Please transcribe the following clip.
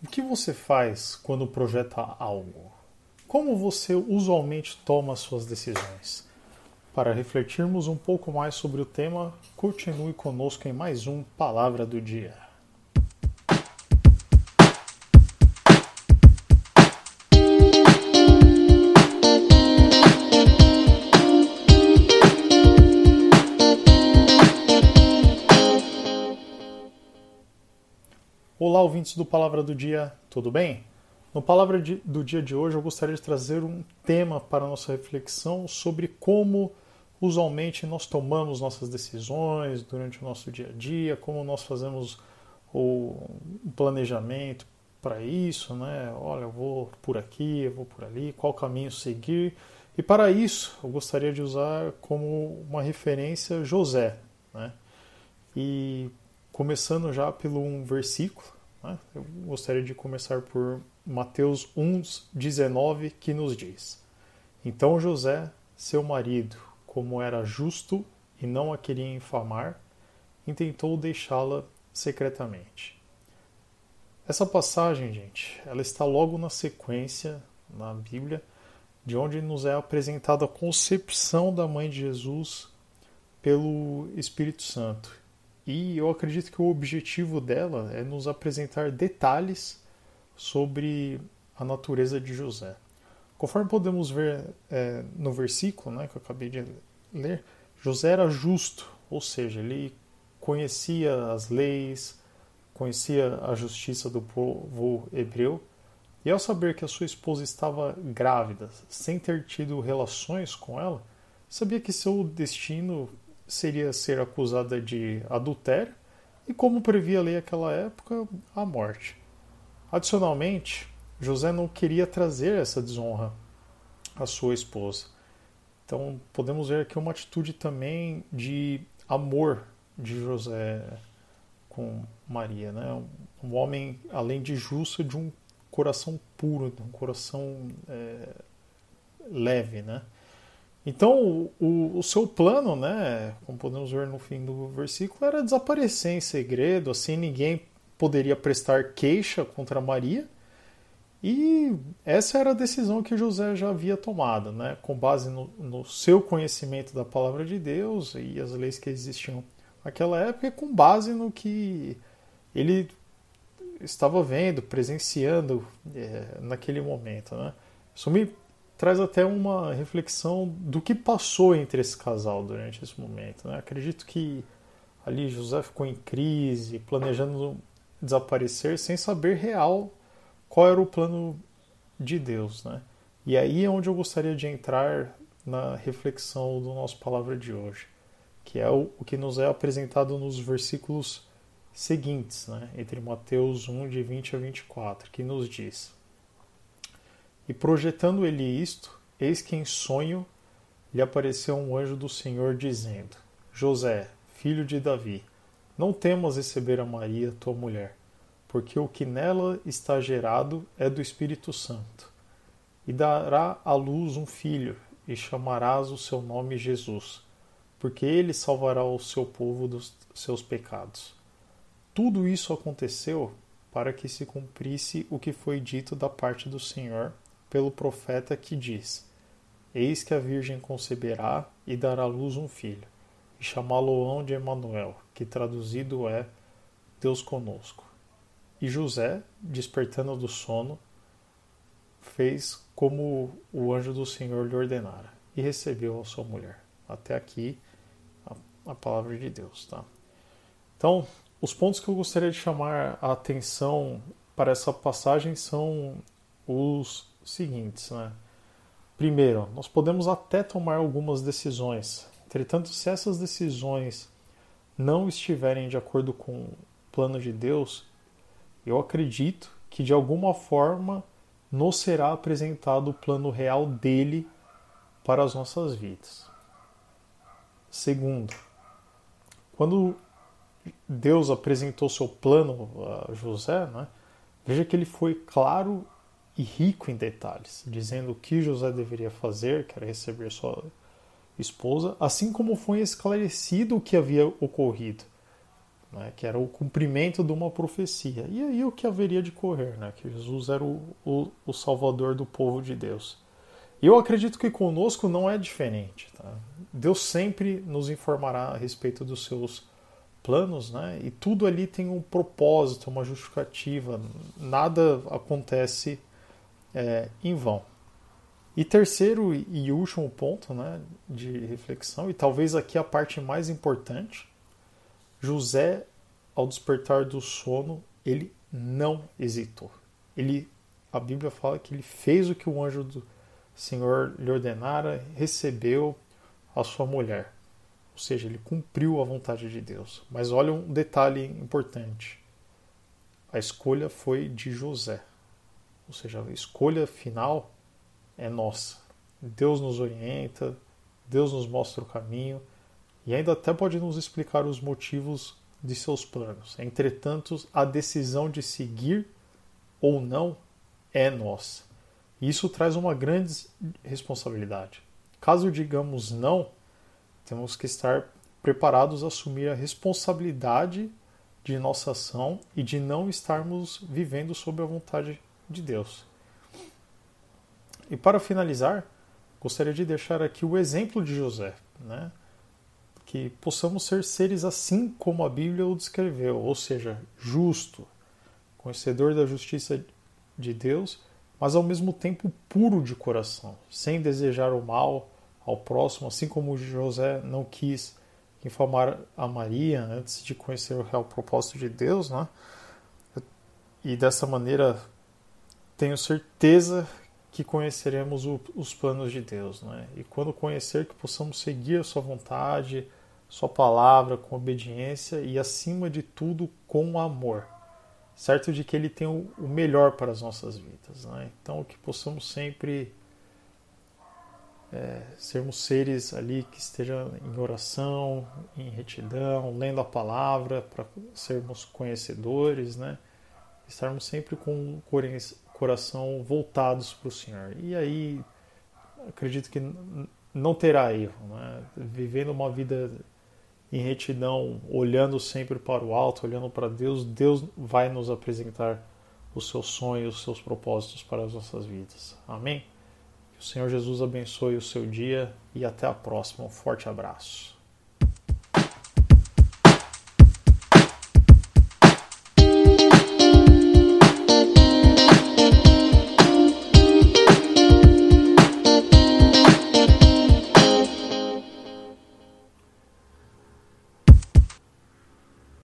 O que você faz quando projeta algo? Como você usualmente toma suas decisões? Para refletirmos um pouco mais sobre o tema, continue conosco em mais um Palavra do Dia. Olá, ouvintes do Palavra do Dia, tudo bem? No Palavra do Dia de hoje, eu gostaria de trazer um tema para a nossa reflexão sobre como usualmente nós tomamos nossas decisões durante o nosso dia a dia, como nós fazemos o planejamento para isso, né? Olha, eu vou por aqui, eu vou por ali, qual caminho seguir. E para isso, eu gostaria de usar como uma referência José, né? E começando já pelo um versículo, né? eu gostaria de começar por Mateus 1,19, que nos diz: Então José, seu marido, como era justo e não a queria infamar, intentou deixá-la secretamente. Essa passagem, gente, ela está logo na sequência na Bíblia, de onde nos é apresentada a concepção da mãe de Jesus pelo Espírito Santo e eu acredito que o objetivo dela é nos apresentar detalhes sobre a natureza de José. Conforme podemos ver é, no versículo né, que eu acabei de ler, José era justo, ou seja, ele conhecia as leis, conhecia a justiça do povo hebreu, e ao saber que a sua esposa estava grávida, sem ter tido relações com ela, sabia que seu destino seria ser acusada de adultério e, como previa a lei naquela época, a morte. Adicionalmente, José não queria trazer essa desonra à sua esposa. Então, podemos ver aqui uma atitude também de amor de José com Maria, né? Um homem, além de justo, de um coração puro, de um coração é, leve, né? Então, o, o, seu plano, né, como podemos ver no fim do versículo, era desaparecer em segredo, assim ninguém poderia prestar queixa contra Maria. E essa era a decisão que José já havia tomado, né, com base no, no seu conhecimento da palavra de Deus e as leis que existiam naquela época, e com base no que ele estava vendo, presenciando é, naquele momento. Né. Isso me traz até uma reflexão do que passou entre esse casal durante esse momento. Né? Acredito que ali José ficou em crise, planejando desaparecer sem saber real qual era o plano de Deus. Né? E aí é onde eu gostaria de entrar na reflexão do nosso palavra de hoje, que é o, que nos é apresentado nos versículos seguintes, né? entre Mateus 1, de 20 a 24, que nos diz. E projetando ele isto, eis que em sonho lhe apareceu um anjo do Senhor dizendo: José, filho de Davi, não temas receber a Maria, tua mulher, porque o que nela está gerado é do Espírito Santo. E dará à luz um filho, e chamarás o seu nome Jesus, porque ele salvará o seu povo dos seus pecados. Tudo isso aconteceu para que se cumprisse o que foi dito da parte do Senhor pelo profeta que diz: Eis que a Virgem conceberá e dará à luz um filho, e chamá-lo-ão de Emanuel, que traduzido é Deus conosco. E José, despertando do sono, fez como o anjo do Senhor lhe ordenara, e recebeu a sua mulher. Até aqui a, a palavra de Deus, tá? Então, os pontos que eu gostaria de chamar a atenção para essa passagem são os seguintes. Né? Primeiro, nós podemos até tomar algumas decisões. Entretanto, se essas decisões não estiverem de acordo com o plano de Deus, eu acredito que de alguma forma nos será apresentado o plano real dele para as nossas vidas. Segundo, quando Deus apresentou seu plano a José, né, veja que ele foi claro e rico em detalhes, dizendo o que José deveria fazer, que era receber sua esposa, assim como foi esclarecido o que havia ocorrido. né, que era o cumprimento de uma profecia. E aí o que haveria de correr, né, que Jesus era o, o, o salvador do povo de Deus. Eu acredito que conosco não é diferente. Tá? Deus sempre nos informará a respeito dos seus planos, né? E tudo ali tem um propósito, uma justificativa. Nada acontece é, em vão. E terceiro e último ponto, né, de reflexão e talvez aqui a parte mais importante, José, ao despertar do sono, ele não hesitou. Ele, a Bíblia fala que ele fez o que o anjo do Senhor lhe ordenara, recebeu a sua mulher. Ou seja, ele cumpriu a vontade de Deus. Mas olha um detalhe importante. A escolha foi de José. Ou seja, a escolha final é nossa. Deus nos orienta, Deus nos mostra o caminho e ainda até pode nos explicar os motivos de seus planos. Entretanto, a decisão de seguir ou não é nossa. E isso traz uma grande responsabilidade. Caso digamos não, temos que estar preparados a assumir a responsabilidade de nossa ação e de não estarmos vivendo sob a vontade de Deus. E para finalizar, gostaria de deixar aqui o exemplo de José, né? que possamos ser seres assim como a Bíblia o descreveu, ou seja, justo, conhecedor da justiça de Deus, mas ao mesmo tempo puro de coração, sem desejar o mal ao próximo, assim como José não quis infamar a Maria antes de conhecer o real propósito de Deus, né? E dessa maneira tenho certeza que conheceremos o, os planos de Deus, né? E quando conhecer que possamos seguir a sua vontade, sua palavra com obediência e, acima de tudo, com amor. Certo de que Ele tem o melhor para as nossas vidas. Né? Então, que possamos sempre é, sermos seres ali que estejam em oração, em retidão, lendo a palavra para sermos conhecedores, né? estarmos sempre com o coração voltados para o Senhor. E aí, acredito que não terá erro. Né? Vivendo uma vida em retidão, olhando sempre para o alto, olhando para Deus, Deus vai nos apresentar os seus sonhos, os seus propósitos para as nossas vidas. Amém? Que o Senhor Jesus abençoe o seu dia e até a próxima. Um forte abraço.